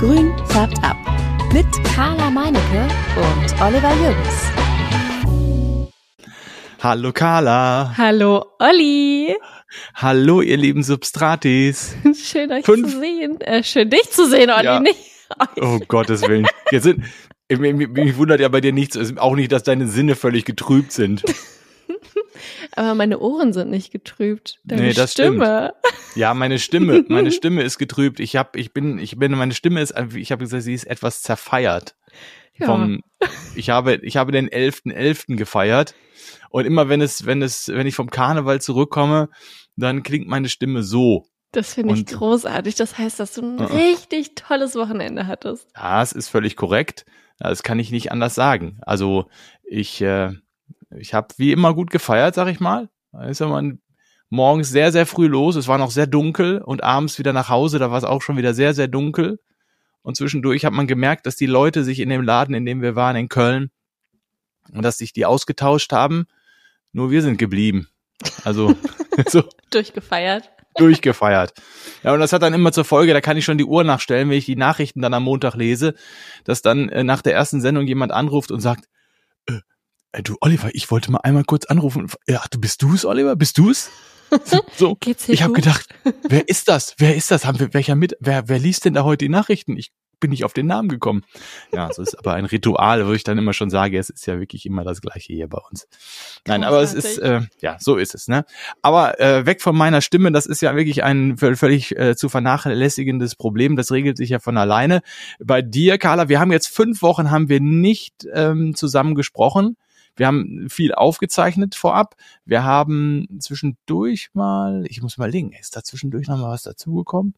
Grün färbt ab. Mit Carla Meinecke und Oliver Jürgens. Hallo Carla. Hallo Olli. Hallo ihr lieben Substratis. Schön euch Fünf. zu sehen. Äh, schön dich zu sehen, Olli. Ja. Nicht Oh Gottes Willen. Jetzt sind, mich wundert ja bei dir nichts, auch nicht, dass deine Sinne völlig getrübt sind. Aber meine Ohren sind nicht getrübt. Deine nee, das Stimme. Stimmt. Ja, meine Stimme, meine Stimme ist getrübt. Ich habe, ich bin, ich bin, meine Stimme ist, ich habe gesagt, sie ist etwas zerfeiert. Ja. Vom, ich habe, ich habe den 11.11. .11. gefeiert. Und immer wenn es, wenn es, wenn ich vom Karneval zurückkomme, dann klingt meine Stimme so. Das finde ich großartig. Das heißt, dass du ein uh richtig tolles Wochenende hattest. Ja, es ist völlig korrekt. Das kann ich nicht anders sagen. Also ich, äh, ich habe wie immer gut gefeiert, sag ich mal. Da ist man morgens sehr, sehr früh los. Es war noch sehr dunkel und abends wieder nach Hause. Da war es auch schon wieder sehr, sehr dunkel. Und zwischendurch hat man gemerkt, dass die Leute sich in dem Laden, in dem wir waren, in Köln, und dass sich die ausgetauscht haben. Nur wir sind geblieben. Also so. durchgefeiert. Durchgefeiert. Ja, und das hat dann immer zur Folge, da kann ich schon die Uhr nachstellen, wenn ich die Nachrichten dann am Montag lese, dass dann äh, nach der ersten Sendung jemand anruft und sagt, äh, äh, du Oliver, ich wollte mal einmal kurz anrufen. Ja, du bist du's, Oliver? Bist du's? So, ich habe gedacht, wer ist das? Wer ist das? Haben wir welcher mit? Wer wer liest denn da heute die Nachrichten? Ich bin nicht auf den Namen gekommen. Ja, so ist aber ein Ritual, wo ich dann immer schon sage, es ist ja wirklich immer das Gleiche hier bei uns. Nein, aber es ist, äh, ja, so ist es, ne? Aber äh, weg von meiner Stimme, das ist ja wirklich ein völlig äh, zu vernachlässigendes Problem. Das regelt sich ja von alleine. Bei dir, Carla, wir haben jetzt fünf Wochen, haben wir nicht ähm, zusammen gesprochen. Wir haben viel aufgezeichnet vorab. Wir haben zwischendurch mal, ich muss mal legen, ist da zwischendurch noch mal was dazugekommen?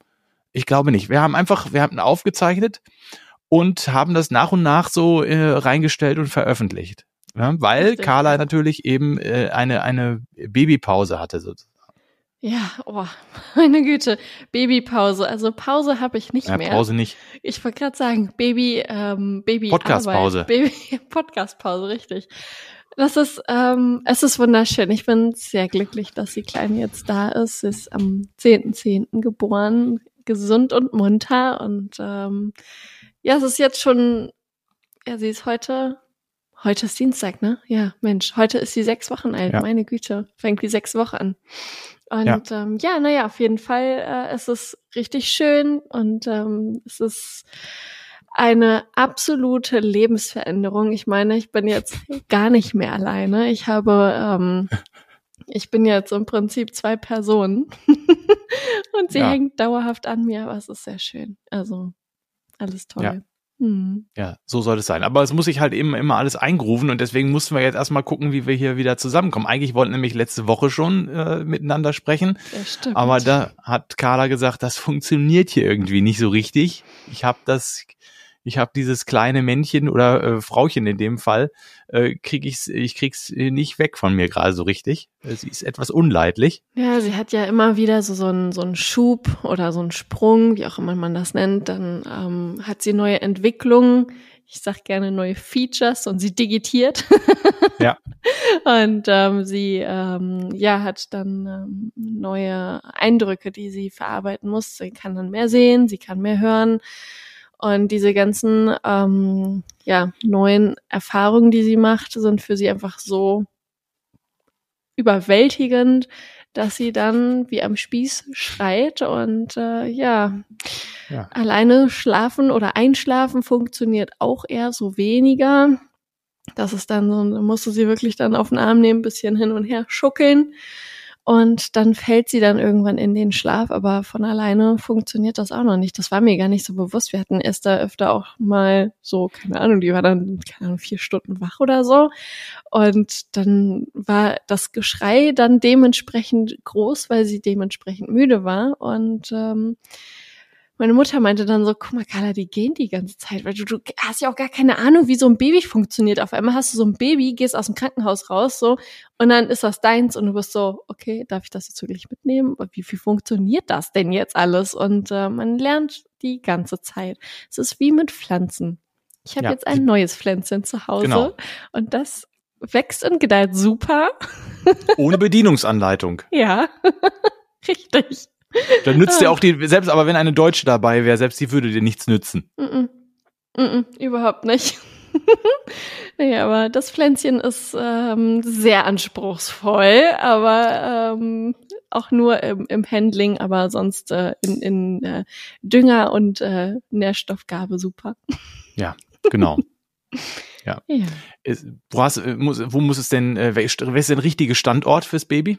Ich glaube nicht. Wir haben einfach, wir haben aufgezeichnet und haben das nach und nach so äh, reingestellt und veröffentlicht. Ja, weil Carla natürlich eben äh, eine, eine Babypause hatte sozusagen. Ja, oh, meine Güte, Babypause. Also Pause habe ich nicht ja, mehr. Pause nicht. Ich wollte gerade sagen, Baby, ähm, Baby Podcastpause. Baby Podcastpause, richtig. Das ist, ähm, es ist wunderschön. Ich bin sehr glücklich, dass die Kleine jetzt da ist. Sie ist am 10.10. .10. geboren gesund und munter. Und ähm, ja, es ist jetzt schon, ja, sie ist heute, heute ist Dienstag, ne? Ja, Mensch, heute ist sie sechs Wochen alt. Ja. Meine Güte, fängt die sechs Wochen an. Und ja, ähm, ja naja, auf jeden Fall äh, es ist richtig schön und ähm, es ist eine absolute Lebensveränderung. Ich meine, ich bin jetzt gar nicht mehr alleine. Ich habe ähm, ich bin jetzt im Prinzip zwei Personen und sie ja. hängt dauerhaft an mir, aber es ist sehr schön. Also alles toll. Ja. Hm. Ja, so soll es sein. Aber es muss sich halt eben immer alles eingrufen und deswegen mussten wir jetzt erstmal gucken, wie wir hier wieder zusammenkommen. Eigentlich wollten nämlich letzte Woche schon äh, miteinander sprechen. Ja, stimmt. Aber da hat Carla gesagt, das funktioniert hier irgendwie nicht so richtig. Ich habe das, ich habe dieses kleine Männchen oder äh, Frauchen in dem Fall, äh, krieg ich's, ich krieg's nicht weg von mir gerade so richtig. Sie ist etwas unleidlich. Ja, sie hat ja immer wieder so, so, einen, so einen Schub oder so einen Sprung, wie auch immer man das nennt. Dann ähm, hat sie neue Entwicklungen. Ich sag gerne neue Features und sie digitiert. ja. Und ähm, sie ähm, ja hat dann ähm, neue Eindrücke, die sie verarbeiten muss. Sie kann dann mehr sehen, sie kann mehr hören. Und diese ganzen ähm, ja, neuen Erfahrungen, die sie macht, sind für sie einfach so überwältigend, dass sie dann wie am Spieß schreit und äh, ja, ja, alleine schlafen oder einschlafen funktioniert auch eher so weniger. Das ist dann so, da musste sie wirklich dann auf den Arm nehmen, bisschen hin und her schuckeln. Und dann fällt sie dann irgendwann in den Schlaf, aber von alleine funktioniert das auch noch nicht. Das war mir gar nicht so bewusst. Wir hatten Esther öfter auch mal so, keine Ahnung, die war dann, keine Ahnung, vier Stunden wach oder so. Und dann war das Geschrei dann dementsprechend groß, weil sie dementsprechend müde war. Und ähm, meine Mutter meinte dann so, guck mal, Carla, die gehen die ganze Zeit, weil du, du hast ja auch gar keine Ahnung, wie so ein Baby funktioniert. Auf einmal hast du so ein Baby, gehst aus dem Krankenhaus raus, so, und dann ist das deins und du bist so, okay, darf ich das jetzt wirklich mitnehmen? Wie, wie funktioniert das denn jetzt alles? Und äh, man lernt die ganze Zeit. Es ist wie mit Pflanzen. Ich habe ja. jetzt ein neues Pflänzchen zu Hause genau. und das wächst und gedeiht super. Ohne Bedienungsanleitung. ja, richtig. Dann nützt dir auch die, selbst aber wenn eine Deutsche dabei wäre, selbst die würde dir nichts nützen. Mm -mm. Mm überhaupt nicht. nee, aber das Pflänzchen ist ähm, sehr anspruchsvoll, aber ähm, auch nur im, im Handling, aber sonst äh, in, in äh, Dünger und äh, Nährstoffgabe super. Ja, genau. Ja. ja. Wo, hast, äh, muss, wo muss es denn, äh, wer ist der richtige Standort fürs Baby?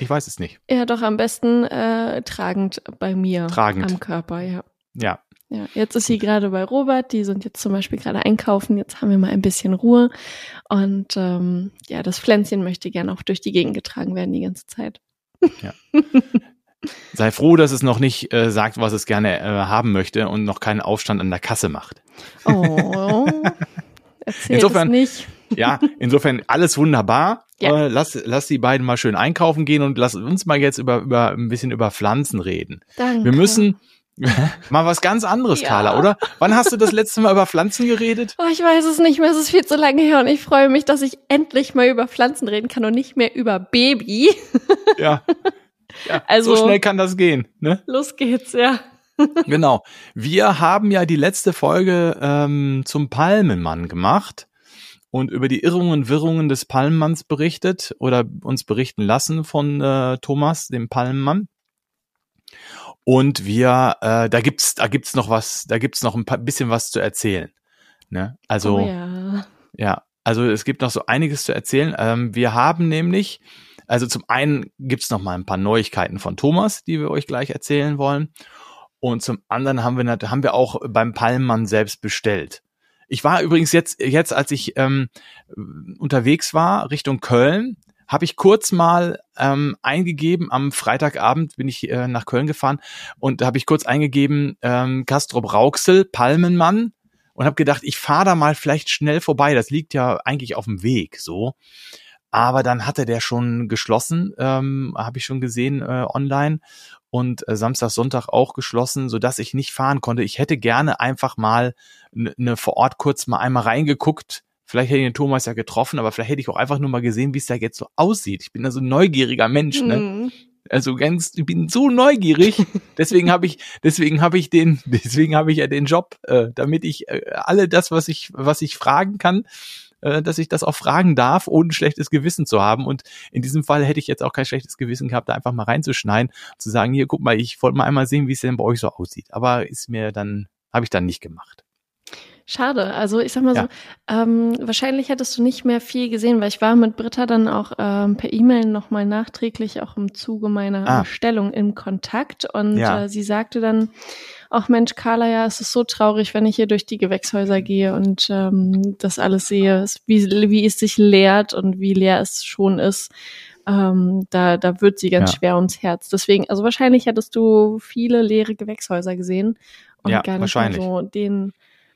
Ich weiß es nicht. Ja, doch am besten äh, tragend bei mir tragend. am Körper, ja. Ja. Ja, jetzt ist sie gerade bei Robert, die sind jetzt zum Beispiel gerade einkaufen, jetzt haben wir mal ein bisschen Ruhe. Und ähm, ja, das Pflänzchen möchte gerne auch durch die Gegend getragen werden die ganze Zeit. Ja. Sei froh, dass es noch nicht äh, sagt, was es gerne äh, haben möchte und noch keinen Aufstand an der Kasse macht. Oh, erzähl insofern, nicht. Ja, insofern alles wunderbar. Ja. Äh, lass, lass die beiden mal schön einkaufen gehen und lass uns mal jetzt über, über ein bisschen über Pflanzen reden. Danke. Wir müssen mal was ganz anderes, ja. Carla, oder? Wann hast du das letzte Mal über Pflanzen geredet? Oh, ich weiß es nicht mehr, es ist viel zu lange her und ich freue mich, dass ich endlich mal über Pflanzen reden kann und nicht mehr über Baby. Ja. ja also, so schnell kann das gehen, ne? Los geht's, ja. genau. Wir haben ja die letzte Folge ähm, zum Palmenmann gemacht und über die Irrungen und Wirrungen des Palmenmanns berichtet oder uns berichten lassen von äh, Thomas, dem Palmenmann. Und wir, äh, da gibt's, da gibt's noch was, da gibt's noch ein paar, bisschen was zu erzählen. Ne? Also, oh ja. ja, also es gibt noch so einiges zu erzählen. Ähm, wir haben nämlich, also zum einen gibt's noch mal ein paar Neuigkeiten von Thomas, die wir euch gleich erzählen wollen. Und zum anderen haben wir, haben wir auch beim Palmmann selbst bestellt. Ich war übrigens jetzt, jetzt als ich ähm, unterwegs war Richtung Köln, habe ich kurz mal ähm, eingegeben, am Freitagabend bin ich äh, nach Köln gefahren und habe ich kurz eingegeben, ähm, Castrop Rauxel, Palmenmann und habe gedacht, ich fahre da mal vielleicht schnell vorbei. Das liegt ja eigentlich auf dem Weg so. Aber dann hatte der schon geschlossen, ähm, habe ich schon gesehen äh, online und äh, Samstag, Sonntag auch geschlossen, so dass ich nicht fahren konnte. Ich hätte gerne einfach mal ne, ne vor Ort kurz mal einmal reingeguckt, Vielleicht hätte ich den Thomas ja getroffen, aber vielleicht hätte ich auch einfach nur mal gesehen, wie es da jetzt so aussieht. Ich bin da so ein neugieriger Mensch, ne? Mhm. Also ganz, ich bin so neugierig. Deswegen habe ich, deswegen habe ich den, deswegen habe ich ja den Job, äh, damit ich äh, alle das, was ich, was ich fragen kann, äh, dass ich das auch fragen darf, ohne schlechtes Gewissen zu haben. Und in diesem Fall hätte ich jetzt auch kein schlechtes Gewissen gehabt, da einfach mal reinzuschneiden, zu sagen, hier, guck mal, ich wollte mal einmal sehen, wie es denn bei euch so aussieht. Aber ist mir dann, habe ich dann nicht gemacht. Schade. Also ich sag mal ja. so, ähm, wahrscheinlich hättest du nicht mehr viel gesehen, weil ich war mit Britta dann auch ähm, per E-Mail nochmal nachträglich auch im Zuge meiner ah. Bestellung in Kontakt und ja. äh, sie sagte dann, ach Mensch, Carla, ja, es ist so traurig, wenn ich hier durch die Gewächshäuser gehe und ähm, das alles sehe, wie, wie es sich leert und wie leer es schon ist. Ähm, da, da wird sie ganz ja. schwer ums Herz. Deswegen, also wahrscheinlich hättest du viele leere Gewächshäuser gesehen und ja, gar nicht so den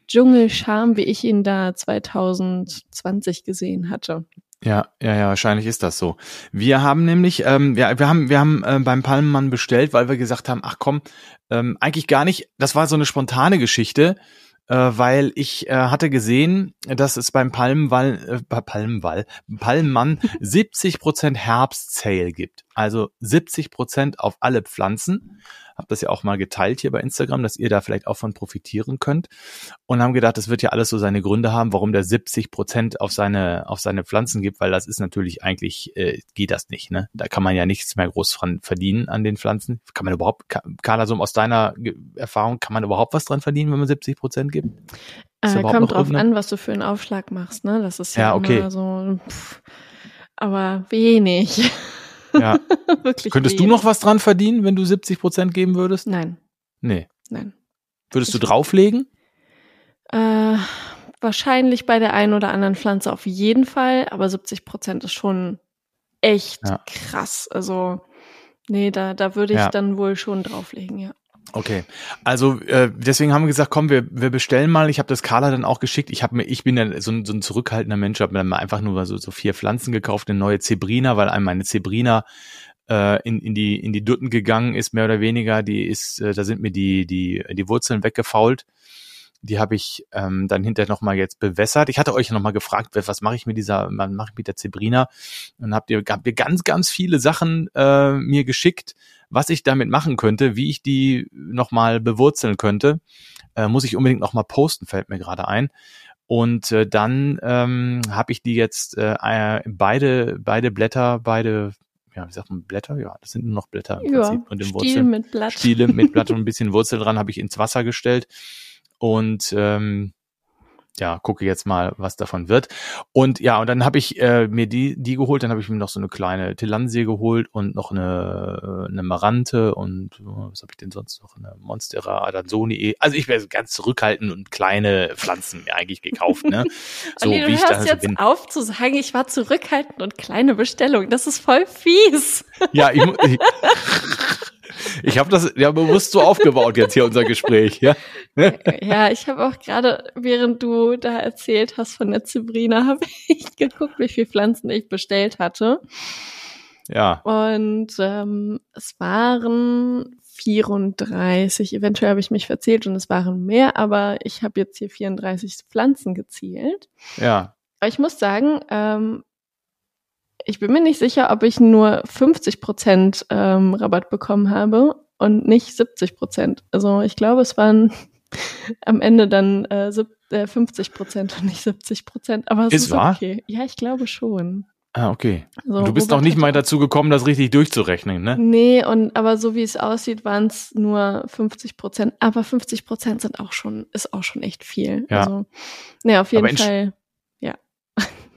Dschungelscham, wie ich ihn da 2020 gesehen hatte. Ja, ja, ja, wahrscheinlich ist das so. Wir haben nämlich, ähm, wir, wir haben, wir haben äh, beim Palmenmann bestellt, weil wir gesagt haben, ach komm, ähm, eigentlich gar nicht. Das war so eine spontane Geschichte, äh, weil ich äh, hatte gesehen, dass es beim Palmenwall, äh, Palmenwall, Palmenmann 70 Prozent Herbst-Sale gibt. Also 70 Prozent auf alle Pflanzen habe das ja auch mal geteilt hier bei Instagram, dass ihr da vielleicht auch von profitieren könnt und haben gedacht, das wird ja alles so seine Gründe haben, warum der 70 Prozent auf seine auf seine Pflanzen gibt, weil das ist natürlich eigentlich äh, geht das nicht, ne? Da kann man ja nichts mehr groß dran verdienen an den Pflanzen. Kann man überhaupt, Carla, so aus deiner Erfahrung, kann man überhaupt was dran verdienen, wenn man 70 Prozent gibt? Äh, kommt drauf an, was du für einen Aufschlag machst, ne? Das ist ja, ja okay. immer so, pff, aber wenig. Ja. Wirklich Könntest du noch was dran verdienen, wenn du 70 Prozent geben würdest? Nein. Nee. Nein. Würdest du drauflegen? Äh, wahrscheinlich bei der einen oder anderen Pflanze auf jeden Fall, aber 70 Prozent ist schon echt ja. krass. Also, nee, da, da würde ich ja. dann wohl schon drauflegen, ja. Okay, also äh, deswegen haben wir gesagt, komm, wir, wir bestellen mal. Ich habe das Carla dann auch geschickt. Ich habe mir, ich bin ja so ein, so ein zurückhaltender Mensch, habe mir dann einfach nur so, so vier Pflanzen gekauft, eine neue Zebrina, weil einem meine Zebrina äh, in, in die in die Dutten gegangen ist, mehr oder weniger. Die ist, äh, da sind mir die die die Wurzeln weggefault Die habe ich ähm, dann hinterher nochmal jetzt bewässert. Ich hatte euch nochmal gefragt, was mache ich mit dieser, was mache ich mit der Zebrina? Und habt ihr, habt ihr ganz, ganz viele Sachen äh, mir geschickt, was ich damit machen könnte, wie ich die nochmal bewurzeln könnte. Äh, muss ich unbedingt nochmal posten, fällt mir gerade ein. Und äh, dann ähm, habe ich die jetzt äh, äh, beide, beide Blätter, beide, ja, wie sagt man, Blätter? Ja, das sind nur noch Blätter im Ja, Prinzip. Und im Stiel Wurzeln. mit Blatt. Stiele mit Blatt und ein bisschen Wurzel dran habe ich ins Wasser gestellt und ähm, ja, gucke jetzt mal, was davon wird. Und ja, und dann habe ich äh, mir die, die geholt, dann habe ich mir noch so eine kleine Tilansie geholt und noch eine, eine Marante und oh, was habe ich denn sonst noch? Eine Monstera Adansoni. Also ich wäre ganz zurückhaltend und kleine Pflanzen mir eigentlich gekauft, ne? So Olli, du wie ich hörst da jetzt bin. auf zu sagen, ich war zurückhaltend und kleine Bestellung. Das ist voll fies. Ja, ich, ich, ich habe das ja bewusst so aufgebaut jetzt hier unser Gespräch, ja. Ja, ich habe auch gerade, während du da erzählt hast von der Zebrina, habe ich geguckt, wie viele Pflanzen ich bestellt hatte. Ja, Und ähm, es waren 34. Eventuell habe ich mich verzählt und es waren mehr, aber ich habe jetzt hier 34 Pflanzen gezählt. ja. Aber ich muss sagen, ähm, ich bin mir nicht sicher, ob ich nur 50 Prozent ähm, Rabatt bekommen habe und nicht 70 Prozent. Also ich glaube, es waren am Ende dann äh, sieb- äh, 50 Prozent und nicht 70 Prozent. Aber es Ist ist, wahr? okay. Ja, ich glaube schon. Ah, okay. Und du bist noch nicht mal dazu gekommen, das richtig durchzurechnen, ne? Nee, und aber so wie es aussieht, waren es nur 50 Prozent. Aber 50 Prozent sind auch schon, ist auch schon echt viel. Ja. Also, nee, auf jeden Aber Fall.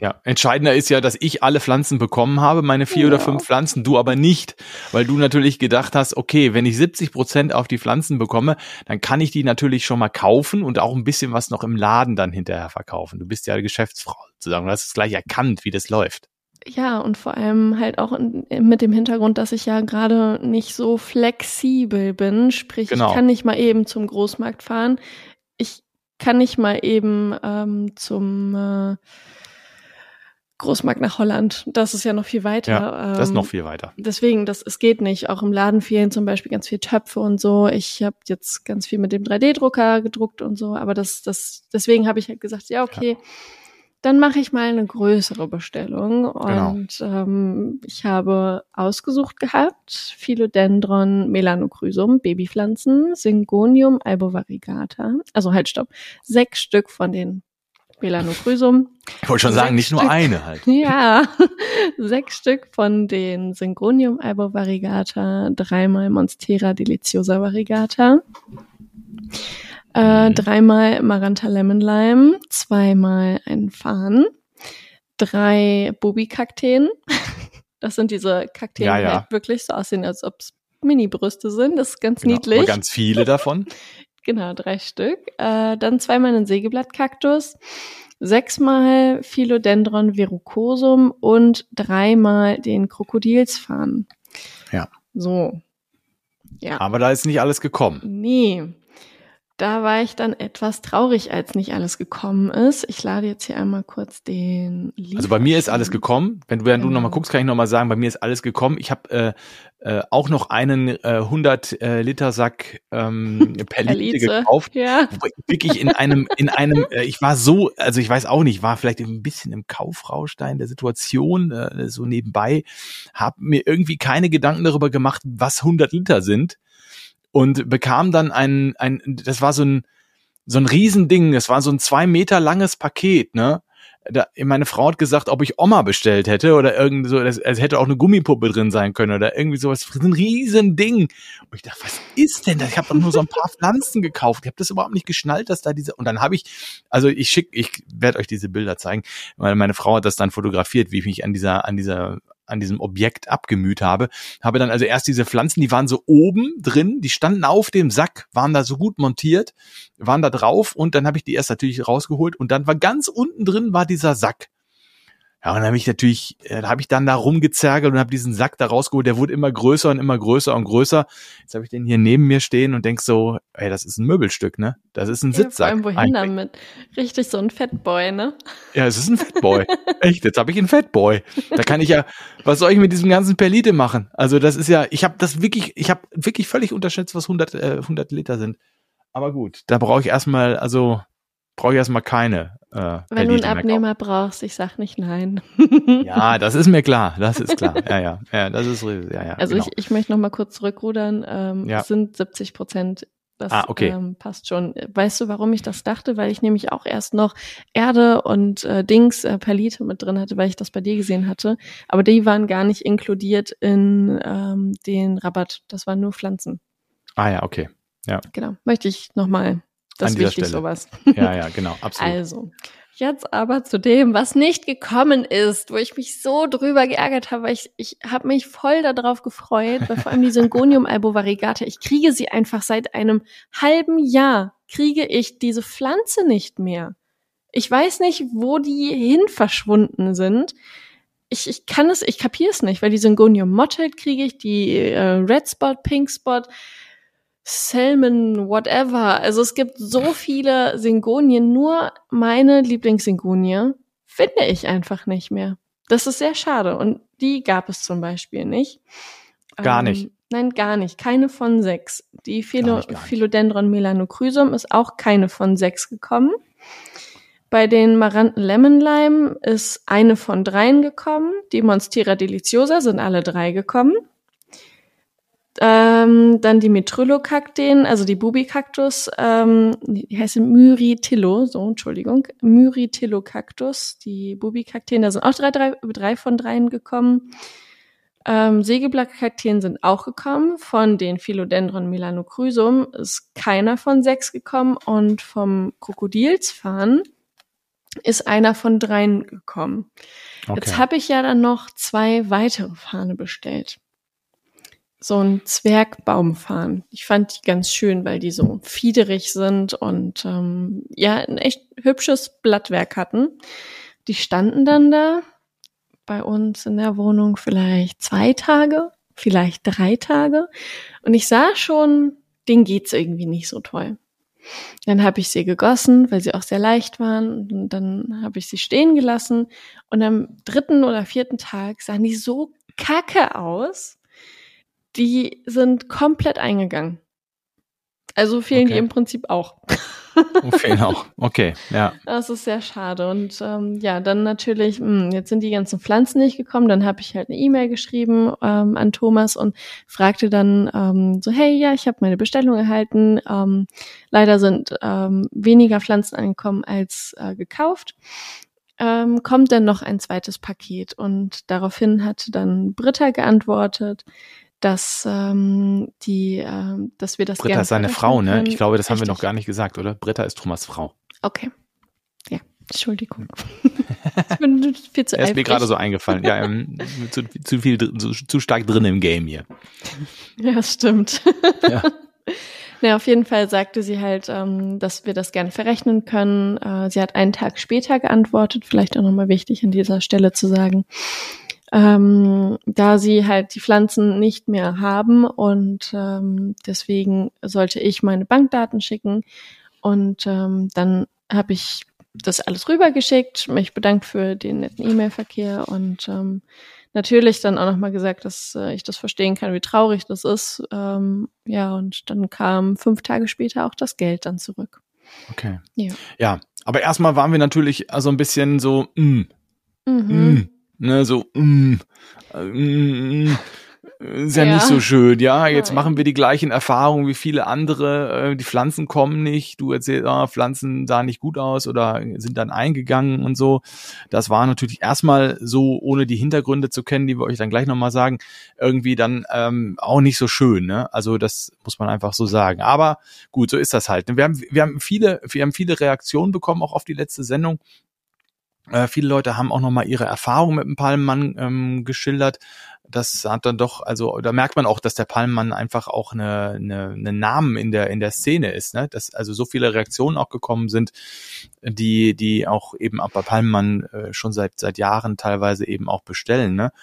Ja, entscheidender ist ja, dass ich alle Pflanzen bekommen habe, meine vier oder Ja. fünf Pflanzen, du aber nicht, weil du natürlich gedacht hast, okay, wenn ich 70 Prozent auf die Pflanzen bekomme, dann kann ich die natürlich schon mal kaufen und auch ein bisschen was noch im Laden dann hinterher verkaufen. Du bist ja Geschäftsfrau sozusagen, du hast es gleich erkannt, wie das läuft. Ja, und vor allem halt auch in, mit dem Hintergrund, dass ich ja gerade nicht so flexibel bin. Sprich, Genau. ich kann nicht mal eben zum Großmarkt fahren. Ich kann nicht mal eben ähm, zum äh, Großmarkt nach Holland. Das ist ja noch viel weiter. Ja, das ist Ähm, noch viel weiter. Deswegen, das, es geht nicht. Auch im Laden fehlen zum Beispiel ganz viel Töpfe und so. Ich habe jetzt ganz viel mit dem 3D-Drucker gedruckt und so. Aber das, das, deswegen habe ich halt gesagt, ja, okay, dann mache ich mal eine größere Bestellung. Genau. Und ähm, ich habe ausgesucht gehabt, Philodendron Melanochrysum, Babypflanzen, Syngonium albovariegata. Also halt, stopp. Sechs Stück von den Melanochrysum. Ich wollte schon sagen, sechs nicht nur Stück. eine halt. Ja, sechs Stück von den Syngonium albovariegata, dreimal Monstera deliciosa variegata, äh, Mhm. dreimal Maranta Lemon Lime, zweimal ein Farn, drei Bubi-Kakteen. Das sind diese Kakteen, Ja, die ja. halt wirklich so aussehen, als ob es Mini-Brüste sind. Das ist ganz Genau, niedlich. aber ganz viele davon. Genau, drei Stück. Äh, dann zweimal einen Sägeblattkaktus, sechsmal Philodendron verrucosum und dreimal den Krokodilsfarn. Ja. So. Ja. Aber da ist nicht alles gekommen. Nee. Da war ich dann etwas traurig, als nicht alles gekommen ist. Ich lade jetzt hier einmal kurz den Lieferschein. Also bei mir ist alles gekommen. Wenn du, wenn du Genau. nochmal guckst, kann ich nochmal sagen, bei mir ist alles gekommen. Ich habe äh, äh, auch noch einen äh, 100 äh, Liter Sack ähm, Perlite gekauft. Ja. Wirklich in einem, in einem, äh, ich war so, also ich weiß auch nicht, war vielleicht ein bisschen im Kaufrausch da in der Situation, äh, so nebenbei, habe mir irgendwie keine Gedanken darüber gemacht, was 100 Liter sind und bekam dann ein, ein, das war so ein, so ein Riesending, das war so ein zwei Meter langes Paket, ne? Da, meine Frau hat gesagt, ob ich Oma bestellt hätte oder irgend so, es, hätte auch eine Gummipuppe drin sein können oder irgendwie sowas. Das ist ein Riesending. Und ich dachte, was ist denn das? Ich habe doch nur so ein paar Pflanzen gekauft. Ich habe das überhaupt nicht geschnallt, dass da diese. Und dann habe ich, also ich schick, ich werde euch diese Bilder zeigen, weil meine Frau hat das dann fotografiert, wie ich mich an dieser, an dieser, an diesem Objekt abgemüht habe. Habe dann also erst diese Pflanzen, die waren so oben drin, die standen auf dem Sack, waren da so gut montiert, waren da drauf und dann habe ich die erst natürlich rausgeholt und dann war ganz unten drin war dieser Sack. Ja, und dann habe ich natürlich, äh, da habe ich dann da rumgezergelt und habe diesen Sack da rausgeholt, der wurde immer größer und immer größer und größer. Jetzt habe ich den hier neben mir stehen und denk so, ey, das ist ein Möbelstück, ne? Das ist ein Ja, vor Sitzsack. allem wohin eigentlich. damit? Richtig so ein Fettboy, ne? Ja, es ist ein Fatboy. Echt, jetzt habe ich einen Fatboy. Da kann ich ja, was soll ich mit diesem ganzen Perlite machen? Also das ist ja, ich habe das wirklich, ich habe wirklich völlig unterschätzt, was 100, äh, 100 Liter sind. aber gut, da brauche ich erstmal, also brauche ich erstmal keine. Äh, Wenn du einen Abnehmer brauchst, ich sag nicht nein. ja, das ist mir klar, das ist klar. Ja, ja, ja, das ist ja, ja. Also genau. ich, ich möchte noch mal kurz zurückrudern. Ähm, ja. Es sind 70 Prozent. Das ah, okay. ähm, passt schon. Weißt du, warum ich das dachte? Weil ich nämlich auch erst noch Erde und äh, Dings, äh, Perlite mit drin hatte, weil ich das bei dir gesehen hatte. Aber die waren gar nicht inkludiert in ähm, den Rabatt. Das waren nur Pflanzen. Ah ja, okay. Ja. Genau. Möchte ich nochmal das ist wichtig, Stelle. sowas. Ja, ja, genau, absolut. Also, jetzt aber zu dem, was nicht gekommen ist, wo ich mich so drüber geärgert habe, weil ich, ich habe mich voll darauf gefreut, weil vor allem die Syngonium albovariegata, ich kriege sie einfach seit einem halben Jahr, kriege ich diese Pflanze nicht mehr. Ich weiß nicht, wo die hin verschwunden sind. Ich, ich kann es, ich kapiere es nicht, weil die Syngonium mottled kriege ich, die äh, Red Spot, Pink Spot, Salmon, whatever. Also es gibt so viele Syngonien, nur meine Lieblingssingonie finde ich einfach nicht mehr. Das ist sehr schade und die gab es zum Beispiel nicht. Gar ähm, nicht. Nein, gar nicht. Keine von sechs. Die Philo nicht, Philodendron melanochrysum ist auch keine von sechs gekommen. Bei den Maranten Lemon Lime ist eine von dreien gekommen. Die Monstera deliciosa sind alle drei gekommen. Ähm, dann die Metrylokakteen, also die Bubikaktus, ähm, die heißen Myritillo, so, Entschuldigung, Myritillo-Kaktus, die Bubikakteen, da sind auch drei, drei, drei von dreien gekommen. Ähm, Sägeblattkakteen sind auch gekommen. Von den Philodendron melanochrysum ist keiner von sechs gekommen und vom Krokodilsfarn ist einer von dreien gekommen. Okay. Jetzt habe ich ja dann noch zwei weitere Fahne bestellt so ein Zwergbaumfarn. Ich fand die ganz schön, weil die so fiederig sind und ähm, ja, ein echt hübsches Blattwerk hatten. Die standen dann da bei uns in der Wohnung vielleicht zwei Tage, vielleicht drei Tage. Und ich sah schon, denen geht's irgendwie nicht so toll. Dann habe ich sie gegossen, weil sie auch sehr leicht waren. Und dann habe ich sie stehen gelassen. Und am dritten oder vierten Tag sahen die so kacke aus die sind komplett eingegangen. Also fehlen okay. die im Prinzip auch. Oh, fehlen auch. Okay, ja. Das ist sehr schade. Und ähm, ja, dann natürlich, mh, hm, jetzt sind die ganzen Pflanzen nicht gekommen. Dann habe ich halt eine E-Mail geschrieben ähm, an Thomas und fragte dann ähm, so, hey, ja, ich habe meine Bestellung erhalten. Ähm, leider sind ähm, weniger Pflanzen angekommen als äh, gekauft. Ähm, kommt denn noch ein zweites Paket? Und daraufhin hatte dann Britta geantwortet, dass ähm, die, äh, dass wir das Britta gerne ist seine Frau, ne? Ich glaube, das Richtig. haben wir noch gar nicht gesagt, oder? Britta ist Thomas Frau. Okay. Ja, Entschuldigung. ich bin viel zu Er ist mir gerade so eingefallen. Ja, ähm, zu, zu viel, zu, zu stark drin im Game hier. Ja, stimmt. Ja. Ja, auf jeden Fall sagte sie halt, ähm, dass wir das gerne verrechnen können. Äh, sie hat einen Tag später geantwortet, vielleicht auch nochmal wichtig an dieser Stelle zu sagen ähm, da sie halt die Pflanzen nicht mehr haben und ähm, deswegen sollte ich meine Bankdaten schicken und ähm, dann habe ich das alles rübergeschickt, mich bedankt für den netten E-Mail-Verkehr und ähm, natürlich dann auch nochmal gesagt, dass äh, ich das verstehen kann, wie traurig das ist. Ähm, ja, und dann kam fünf Tage später auch das Geld dann zurück. Okay. Ja, ja aber erstmal waren wir natürlich also ein bisschen so, mm, mhm. mm, ne, so, mm, mm, ist ja, ja, nicht so schön, ja, jetzt Nein. machen wir die gleichen Erfahrungen wie viele andere, äh, die Pflanzen kommen nicht, du erzählst, ah, Pflanzen sahen nicht gut aus oder sind dann eingegangen und so. Das war natürlich erstmal so, ohne die Hintergründe zu kennen, die wir euch dann gleich nochmal sagen, irgendwie dann ähm, auch nicht so schön, ne? Also das muss man einfach so sagen. Aber gut, so ist das halt. Wir haben, wir haben viele, wir haben viele Reaktionen bekommen, auch auf die letzte Sendung. Äh, viele Leute haben auch nochmal ihre Erfahrung mit dem Palmmann ähm, geschildert. Das hat dann doch, also da merkt man auch, dass der Palmmann einfach auch eine, eine, eine Namen in der in der Szene ist, ne? Dass also so viele Reaktionen auch gekommen sind, die die auch eben bei Palmmann äh, schon seit seit Jahren teilweise eben auch bestellen, ne?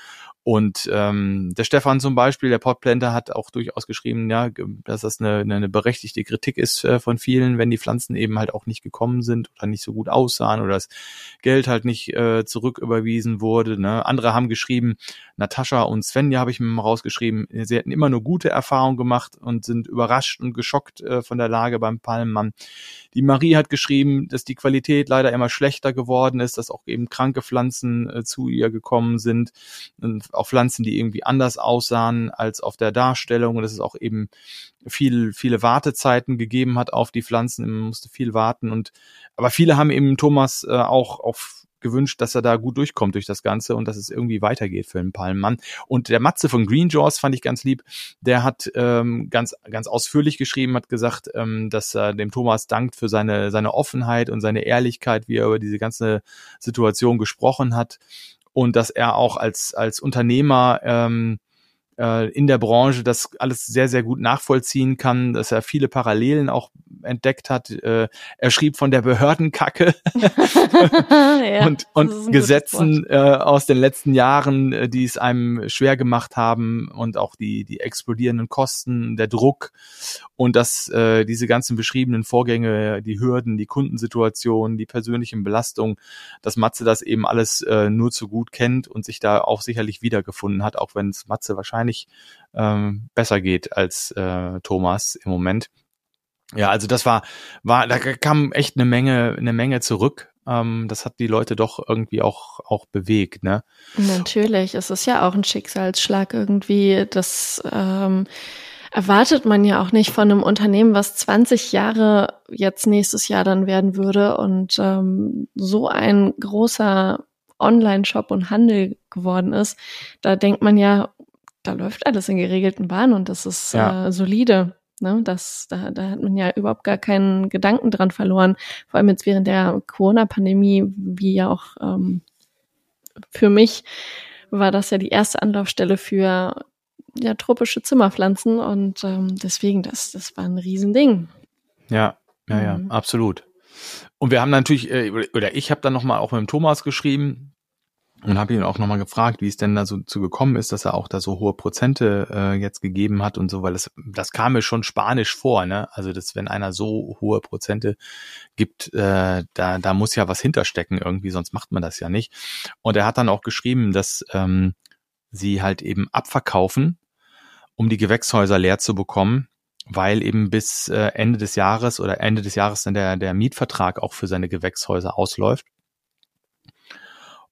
Und ähm, der Stefan zum Beispiel, der Potplanter, hat auch durchaus geschrieben, ja, dass das eine, eine berechtigte Kritik ist äh, von vielen, wenn die Pflanzen eben halt auch nicht gekommen sind oder nicht so gut aussahen oder das Geld halt nicht äh, zurücküberwiesen wurde. Ne? Andere haben geschrieben, Natascha und Svenja habe ich mir mal rausgeschrieben, sie hätten immer nur gute Erfahrungen gemacht und sind überrascht und geschockt äh, von der Lage beim Palmmann. Die Marie hat geschrieben, dass die Qualität leider immer schlechter geworden ist, dass auch eben kranke Pflanzen äh, zu ihr gekommen sind und auch Pflanzen, die irgendwie anders aussahen als auf der Darstellung und dass es auch eben viel, viele Wartezeiten gegeben hat auf die Pflanzen, man musste viel warten und aber viele haben eben Thomas äh, auch auf gewünscht, dass er da gut durchkommt durch das Ganze und dass es irgendwie weitergeht für den Palmmann. Und der Matze von Green Jaws fand ich ganz lieb. Der hat ähm, ganz ganz ausführlich geschrieben, hat gesagt, ähm, dass er dem Thomas dankt für seine seine Offenheit und seine Ehrlichkeit, wie er über diese ganze Situation gesprochen hat und dass er auch als, als Unternehmer ähm, äh, in der Branche das alles sehr, sehr gut nachvollziehen kann, dass er viele Parallelen auch entdeckt hat. Äh, er schrieb von der Behördenkacke. Ja, und, und Gesetzen äh, aus den letzten Jahren, äh, die es einem schwer gemacht haben und auch die, die explodierenden Kosten, der Druck und dass äh, diese ganzen beschriebenen Vorgänge, die Hürden, die Kundensituation, die persönlichen Belastungen, dass Matze das eben alles äh, nur zu gut kennt und sich da auch sicherlich wiedergefunden hat, auch wenn es Matze wahrscheinlich ähm, besser geht als äh, Thomas im Moment. Ja, also das war, war, da kam echt eine Menge, eine Menge zurück. Ähm, das hat die Leute doch irgendwie auch, auch bewegt, ne? Natürlich, es ist ja auch ein Schicksalsschlag irgendwie, das ähm, erwartet man ja auch nicht von einem Unternehmen, was 20 Jahre jetzt nächstes Jahr dann werden würde und ähm, so ein großer Online-Shop und Handel geworden ist. Da denkt man ja, da läuft alles in geregelten Bahnen und das ist ja. äh, solide. Ne, das, da, da hat man ja überhaupt gar keinen Gedanken dran verloren. Vor allem jetzt während der Corona-Pandemie, wie ja auch ähm, für mich war das ja die erste Anlaufstelle für ja, tropische Zimmerpflanzen und ähm, deswegen, das, das war ein Riesending. Ja, ja, ja, mhm. absolut. Und wir haben natürlich, äh, oder ich habe dann nochmal auch mit dem Thomas geschrieben, und habe ihn auch nochmal gefragt, wie es denn da so zu gekommen ist, dass er auch da so hohe Prozente äh, jetzt gegeben hat und so, weil das, das kam mir schon spanisch vor, ne? Also dass wenn einer so hohe Prozente gibt, äh, da, da muss ja was hinterstecken irgendwie, sonst macht man das ja nicht. Und er hat dann auch geschrieben, dass ähm, sie halt eben abverkaufen, um die Gewächshäuser leer zu bekommen, weil eben bis äh, Ende des Jahres oder Ende des Jahres dann der, der Mietvertrag auch für seine Gewächshäuser ausläuft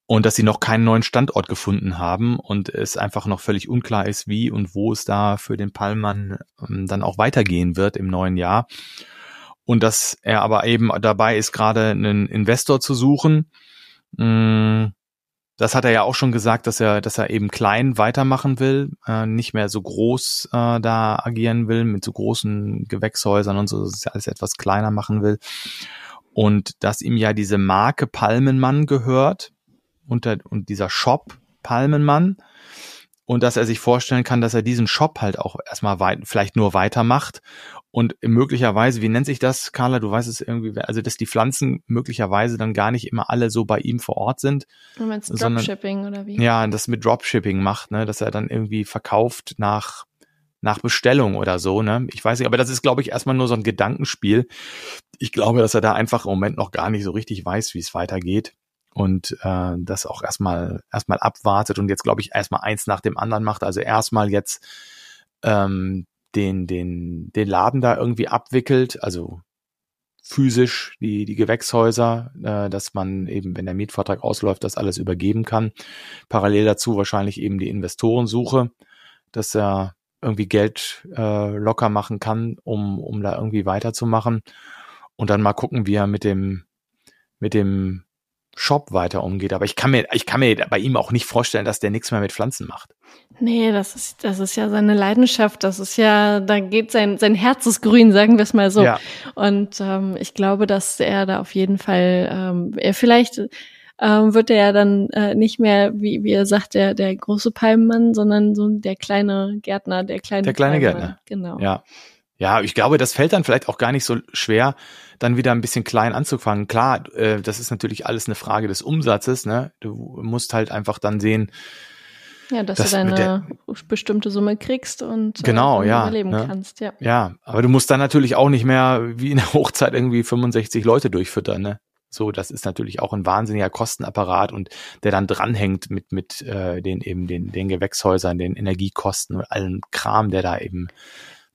und dass sie noch keinen neuen Standort gefunden haben und es einfach noch völlig unklar ist, wie und wo es da für den Pallmann ähm, dann auch weitergehen wird im neuen Jahr. Und dass er aber eben dabei ist, gerade einen Investor zu suchen. Mm, das hat er ja auch schon gesagt, dass er, dass er eben klein weitermachen will, äh, nicht mehr so groß äh, da agieren will, mit so großen Gewächshäusern und so, dass er alles etwas kleiner machen will. Und dass ihm ja diese Marke Palmenmann gehört, unter und dieser Shop Palmenmann und dass er sich vorstellen kann, dass er diesen Shop halt auch erstmal weit, vielleicht nur weitermacht und möglicherweise, wie nennt sich das, Carla, du weißt es irgendwie, also dass die Pflanzen möglicherweise dann gar nicht immer alle so bei ihm vor Ort sind. Du meinst Dropshipping oder wie? Ja, das mit Dropshipping macht, ne, dass er dann irgendwie verkauft nach nach Bestellung oder so, ne? Ich weiß nicht, aber das ist, glaube ich, erstmal nur so ein Gedankenspiel. Ich glaube, dass er da einfach im Moment noch gar nicht so richtig weiß, wie es weitergeht und äh, das auch erstmal erstmal abwartet und jetzt glaube ich erstmal eins nach dem anderen macht. Also erstmal jetzt ähm, den den den Laden da irgendwie abwickelt, also physisch die die Gewächshäuser, äh, dass man eben wenn der Mietvertrag ausläuft, das alles übergeben kann. Parallel dazu wahrscheinlich eben die Investorensuche, dass er irgendwie Geld äh, locker machen kann, um um da irgendwie weiterzumachen und dann mal gucken, wie er mit dem mit dem Shop weiter umgeht. Aber ich kann mir, ich kann mir bei ihm auch nicht vorstellen, dass der nichts mehr mit Pflanzen macht. Nee, das ist, das ist ja seine Leidenschaft. Das ist ja, da geht sein, sein Herz ist grün, sagen wir es mal so. Ja. Und ähm, ich glaube, dass er da auf jeden Fall, ähm, er vielleicht ähm, wird er ja dann äh, nicht mehr, wie, wie er sagt, der, der große Palmenmann, sondern so der kleine Gärtner, der kleine Der kleine Palmenmann. Gärtner. Genau. Ja. Ja, ich glaube, das fällt dann vielleicht auch gar nicht so schwer, dann wieder ein bisschen klein anzufangen. Klar, äh, das ist natürlich alles eine Frage des Umsatzes. Ne? Du musst halt einfach dann sehen, Ja, dass das du deine der, bestimmte Summe kriegst und äh, genau, äh, ja, überleben ne? kannst, ja. Ja, aber du musst dann natürlich auch nicht mehr wie in der Hochzeit irgendwie 65 Leute durchfüttern, ne? So, das ist natürlich auch ein wahnsinniger Kostenapparat und der dann dranhängt mit mit äh, den eben den den Gewächshäusern, den Energiekosten und allem Kram, der da eben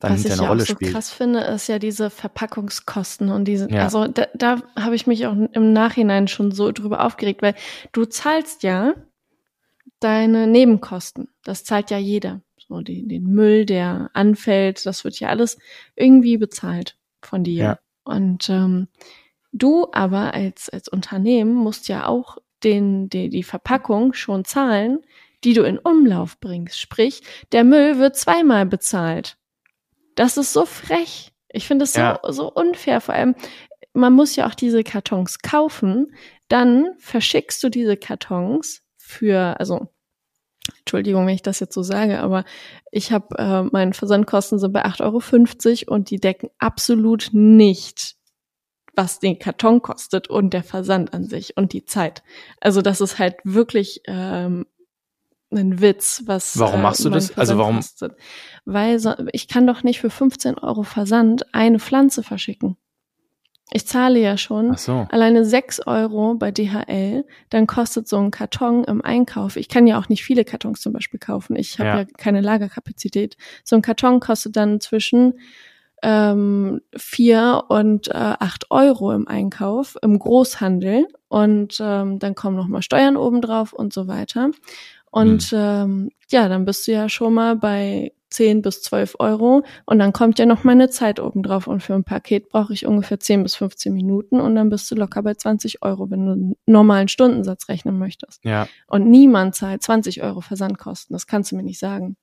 dann Was ich eine ja Rolle auch so spielt. krass finde, ist ja diese Verpackungskosten und diese, Ja. also da, da habe ich mich auch im Nachhinein schon so drüber aufgeregt, weil du zahlst ja deine Nebenkosten. Das zahlt ja jeder. So die, den Müll, der anfällt, das wird ja alles irgendwie bezahlt von dir. Ja. Und ähm, du aber als, als Unternehmen musst ja auch den, die, die Verpackung schon zahlen, die du in Umlauf bringst. Sprich, der Müll wird zweimal bezahlt. Das ist so frech. Ich finde es so, Ja. so unfair. Vor allem, man muss ja auch diese Kartons kaufen. Dann verschickst du diese Kartons für, also Entschuldigung, wenn ich das jetzt so sage, aber ich habe, äh, meine Versandkosten sind bei 8,50 Euro und die decken absolut nicht, was den Karton kostet und der Versand an sich und die Zeit. Also das ist halt wirklich ähm, ein Witz, was Warum äh, machst du mein das? Also warum- Kostet. Weil so, ich kann doch nicht für 15 Euro Versand eine Pflanze verschicken. Ich zahle ja schon so. alleine 6 Euro bei DHL, dann kostet so ein Karton im Einkauf. Ich kann ja auch nicht viele Kartons zum Beispiel kaufen. Ich habe Ja. ja. keine Lagerkapazität. So ein Karton kostet dann zwischen ähm, 4 und äh, 8 Euro im Einkauf, im Großhandel. Und ähm, dann kommen nochmal Steuern obendrauf und so weiter. Und ähm, ja, dann bist du ja schon mal bei 10 bis 12 Euro und dann kommt ja noch meine Zeit obendrauf und für ein Paket brauche ich ungefähr 10 bis 15 Minuten und dann bist du locker bei 20 Euro, wenn du einen normalen Stundensatz rechnen möchtest. Ja, Und niemand zahlt 20 Euro Versandkosten, das kannst du mir nicht sagen.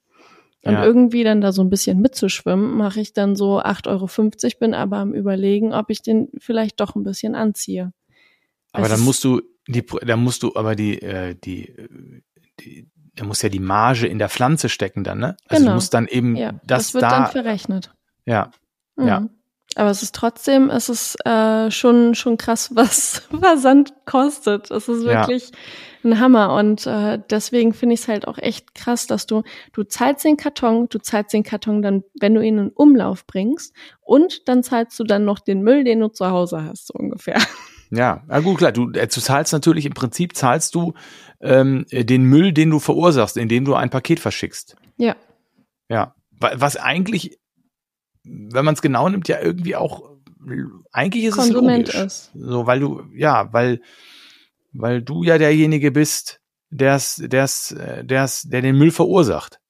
Und Ja. irgendwie dann da so ein bisschen mitzuschwimmen, mache ich dann so 8,50 Euro, bin aber am überlegen, ob ich den vielleicht doch ein bisschen anziehe. aber Es dann musst du die, dann musst du aber die, äh, die, äh, die, da muss ja die Marge in der Pflanze stecken dann, ne? Also Genau. du musst dann eben Ja, das, das wird da, dann verrechnet. ja, Mhm. Ja. Aber es ist trotzdem, es ist äh, schon schon krass, was Versand kostet. Es ist Ja. wirklich ein Hammer und äh, deswegen finde ich es halt auch echt krass, dass du du zahlst den Karton, du zahlst den Karton dann, wenn du ihn in Umlauf bringst und dann zahlst du dann noch den Müll, den du zu Hause hast, so ungefähr. Ja, na gut, klar. Du, äh, du zahlst natürlich im Prinzip zahlst du ähm, den Müll, den du verursachst, indem du ein Paket verschickst. Ja. Ja, Wa- was eigentlich, wenn man es genau nimmt, ja irgendwie auch eigentlich ist Konsument es logisch. ist. So, weil du ja, weil weil du ja derjenige bist, der's, der's, äh, der's, der den Müll verursacht.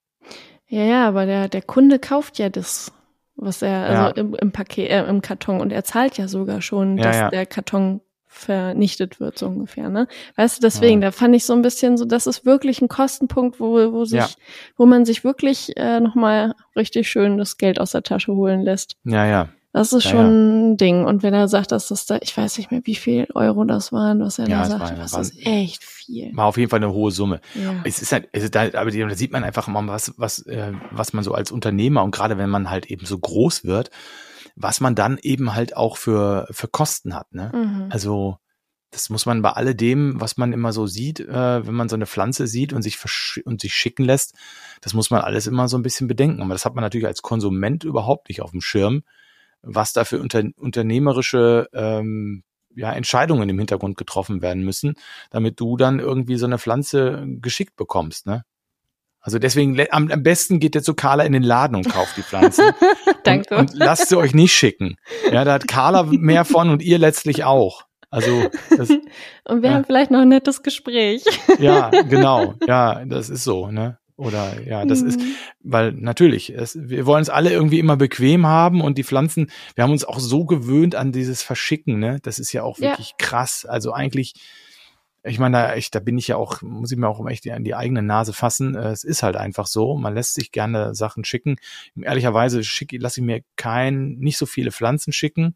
Ja, ja, aber der, der Kunde kauft ja das, was er, also Ja. im, im Paket, äh, im Karton und er zahlt ja sogar schon, Ja, dass ja. der Karton vernichtet wird, so ungefähr, ne? Weißt du, deswegen, da fand ich so ein bisschen so, das ist wirklich ein Kostenpunkt, wo, wo sich, Ja. wo man sich wirklich äh, nochmal richtig schön das Geld aus der Tasche holen lässt. Ja, ja. Das ist Ja, schon ein Ding. Und wenn er sagt, dass das da, ich weiß nicht mehr, wie viel Euro das waren, was er Ja, da sagt, das ist echt viel. War auf jeden Fall eine hohe Summe. Ja. Es ist halt, es ist halt aber da sieht man einfach mal, was, was, äh, was man so als Unternehmer und gerade wenn man halt eben so groß wird, was man dann eben halt auch für, für Kosten hat, ne? Mhm. Also, das muss man bei alledem, was man immer so sieht, äh, wenn man so eine Pflanze sieht und sich versch und sich schicken lässt, das muss man alles immer so ein bisschen bedenken. Aber das hat man natürlich als Konsument überhaupt nicht auf dem Schirm, was da für unter, unternehmerische ähm, ja, Entscheidungen im Hintergrund getroffen werden müssen, damit du dann irgendwie so eine Pflanze geschickt bekommst, ne? Also deswegen, am, am besten geht ihr zu Carla in den Laden und kauft die Pflanzen. Danke. Und, und lasst sie euch nicht schicken. Ja, da hat Carla mehr von und ihr letztlich auch. Also, das, Und wir Ja. haben vielleicht noch ein nettes Gespräch. ja, genau. Ja, das ist so, ne? Oder ja, das ist, Mhm. weil natürlich, es, wir wollen es alle irgendwie immer bequem haben und die Pflanzen, wir haben uns auch so gewöhnt an dieses Verschicken, ne? Das ist ja auch Ja. wirklich krass. Also eigentlich, ich meine, da, ich, da bin ich ja auch, muss ich mir auch echt an die eigene Nase fassen. Äh, Es ist halt einfach so. Man lässt sich gerne Sachen schicken. Ehrlicherweise schicke, lasse ich mir kein, nicht so viele Pflanzen schicken.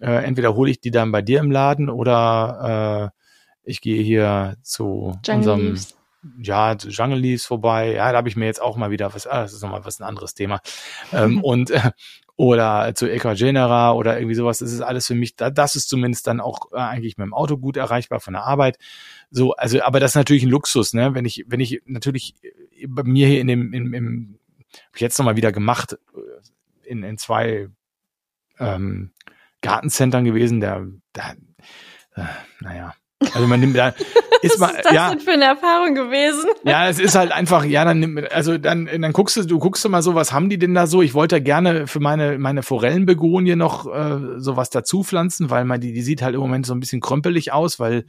Äh, entweder hole ich die dann bei dir im Laden oder äh, ich gehe hier zu Jungle unserem Leaves. ja, zu Jungle Leaves vorbei. Ja, da habe ich mir jetzt auch mal wieder was, ah, das ist nochmal was ein anderes Thema. ähm, und äh, oder zu Eca Genera oder irgendwie sowas. Das ist alles für mich, da, das ist zumindest dann auch äh, eigentlich mit dem Auto gut erreichbar von der Arbeit. So, also, aber das ist natürlich ein Luxus, ne? Wenn ich, wenn ich natürlich bei mir hier in dem, im, im hab ich jetzt nochmal wieder gemacht, in, in zwei ähm, Gartencentern gewesen, der, der äh, naja, also man nimmt da ist mal, Was ist das ja, denn für eine Erfahrung gewesen? Ja, es ist halt einfach, ja, dann nimmt, also dann, dann guckst du, du guckst du mal so, was haben die denn da so? Ich wollte gerne für meine meine Forellenbegonie noch äh, sowas dazu pflanzen, weil man die die sieht halt im Moment so ein bisschen krömpelig aus, weil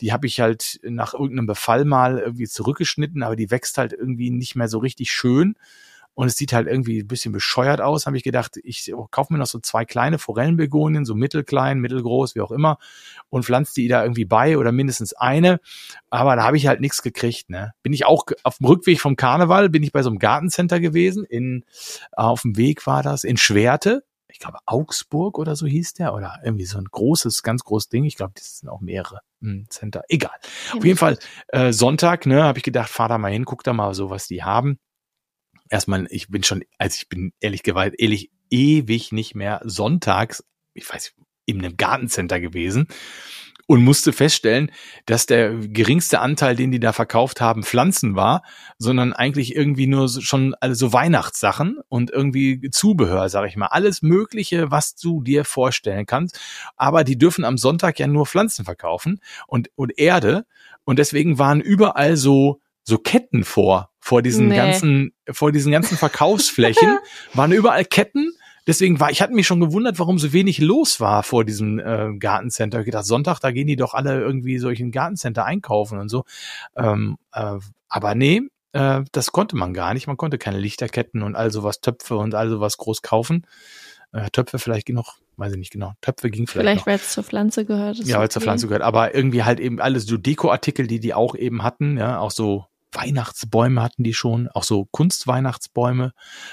die habe ich halt nach irgendeinem Befall mal irgendwie zurückgeschnitten, aber die wächst halt irgendwie nicht mehr so richtig schön und es sieht halt irgendwie ein bisschen bescheuert aus, habe ich gedacht, ich kaufe mir noch so zwei kleine Forellenbegonien, so mittelklein, mittelgroß, wie auch immer, und pflanze die da irgendwie bei oder mindestens eine. Aber da habe ich halt nichts gekriegt. Ne? Bin ich auch auf dem Rückweg vom Karneval, bin ich bei so einem Gartencenter gewesen, in, auf dem Weg war das, in Schwerte. Ich glaube, Augsburg oder so hieß der, oder irgendwie so ein großes, ganz großes Ding. Ich glaube, das sind auch mehrere hm, Center. Egal. Ja, auf jeden Fall, äh, Sonntag, ne, habe ich gedacht, fahr da mal hin, guck da mal so, was die haben erstmal, ich bin schon, also ich bin ehrlich gewalt, ehrlich ewig nicht mehr sonntags, ich weiß, in einem Gartencenter gewesen und musste feststellen, dass der geringste Anteil, den die da verkauft haben, Pflanzen war, sondern eigentlich irgendwie nur schon also Weihnachtssachen und irgendwie Zubehör, sag ich mal, alles Mögliche, was du dir vorstellen kannst. Aber die dürfen am Sonntag ja nur Pflanzen verkaufen und und Erde. Und deswegen waren überall so so Ketten vor, vor diesen nee. ganzen, vor diesen ganzen Verkaufsflächen, waren überall Ketten. Deswegen war, ich hatte mich schon gewundert, warum so wenig los war vor diesem äh, Gartencenter. Ich gedacht, Sonntag, da gehen die doch alle irgendwie solchen Gartencenter einkaufen und so. Ähm, äh, aber nee, äh, das konnte man gar nicht. Man konnte keine Lichterketten und all sowas, Töpfe und all sowas groß kaufen. Äh, Töpfe vielleicht noch, weiß ich nicht genau. Töpfe ging vielleicht. Vielleicht, weil es zur Pflanze gehört. Ja, weil es zur Pflanze gehört. Aber irgendwie halt eben alles so Dekoartikel, die die auch eben hatten, ja, auch so Weihnachtsbäume hatten die schon, auch so Kunstweihnachtsbäume.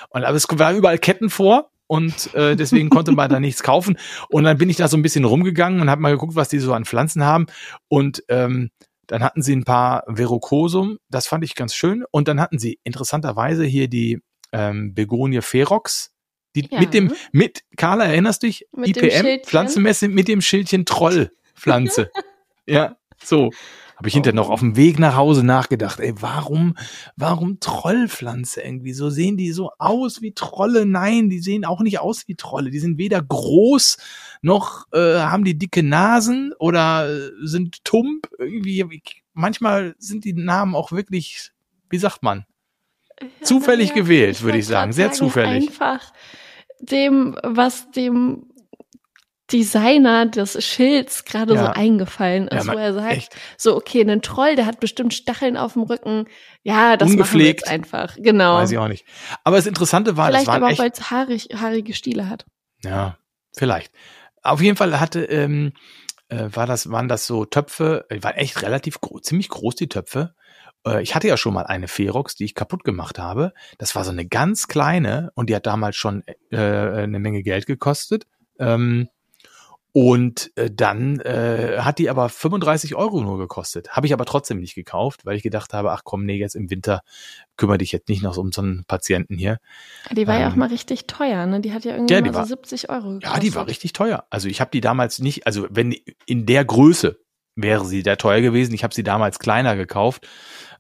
Und aber es waren überall Ketten vor und äh, deswegen konnte man da nichts kaufen. Und dann bin ich da so ein bisschen rumgegangen und habe mal geguckt, was die so an Pflanzen haben. Und ähm, dann hatten sie ein paar Verocosum, das fand ich ganz schön. Und dann hatten sie interessanterweise hier die ähm, Begonie ferox, die ja. mit dem, mit, Carla, erinnerst du dich? Mit IPM, Pflanzenmesse mit dem Schildchen Trollpflanze. ja, so. Habe ich hinterher noch auf dem Weg nach Hause nachgedacht, ey, warum, warum Trollpflanze irgendwie? So sehen die so aus wie Trolle? Nein, die sehen auch nicht aus wie Trolle. Die sind weder groß noch äh, haben die dicke Nasen oder äh, sind tump. Irgendwie, manchmal sind die Namen auch wirklich, wie sagt man? Zufällig ja, gewählt, würde ich sagen. Sehr zufällig. Einfach dem, was dem Designer des Schilds gerade ja. so eingefallen ist, ja, wo er sagt, echt. so okay, ein Troll, der hat bestimmt Stacheln auf dem Rücken. Ja, das Ungepflegt. machen wir jetzt einfach. Genau. Weiß ich auch nicht. Aber das Interessante war, vielleicht das aber auch, weil es haarig, haarige Stiele hat. Ja, vielleicht. Auf jeden Fall hatte ähm, äh, war das waren das so Töpfe, die waren echt relativ groß, ziemlich groß die Töpfe. Äh, ich hatte ja schon mal eine Ferox, die ich kaputt gemacht habe. Das war so eine ganz kleine und die hat damals schon äh, eine Menge Geld gekostet. Ähm, und äh, dann äh, hat die aber 35 Euro nur gekostet. Habe ich aber trotzdem nicht gekauft, weil ich gedacht habe, ach komm, nee, jetzt im Winter kümmere dich jetzt nicht noch um so einen Patienten hier. Die war ähm, ja auch ähm, mal richtig teuer, ne? Die hat ja irgendwie ja, mal so war, 70 Euro gekostet. Ja, die war richtig teuer. Also ich habe die damals nicht, also wenn in der Größe wäre sie der teuer gewesen. Ich habe sie damals kleiner gekauft.